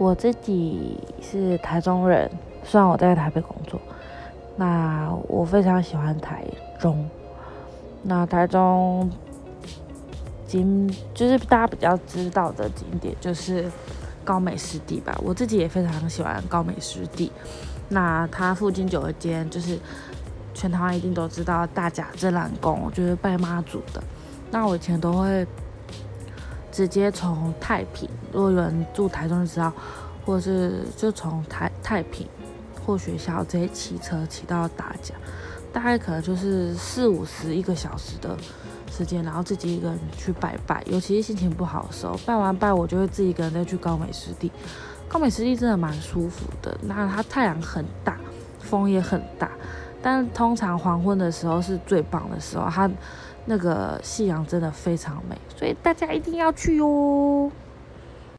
我自己是台中人，虽然我在台北工作，那我非常喜欢台中。那台中景就是大家比较知道的景点就是高美湿地吧，我自己也非常喜欢高美湿地。那它附近有一间就是全台湾一定都知道大甲镇澜宫，就是拜妈祖的。那我以前都会直接从太平，如果有人住台中就知道，或是就从太太平或学校直接骑车骑到大甲，大概可能就是四五十一个小时的时间，然后自己一个人去拜拜。尤其是心情不好的时候，拜完拜我就会自己一个人再去高美湿地。高美湿地真的蛮舒服的，那它太阳很大，风也很大，但通常黄昏的时候是最棒的时候，它那个夕阳真的非常美，所以大家一定要去哦。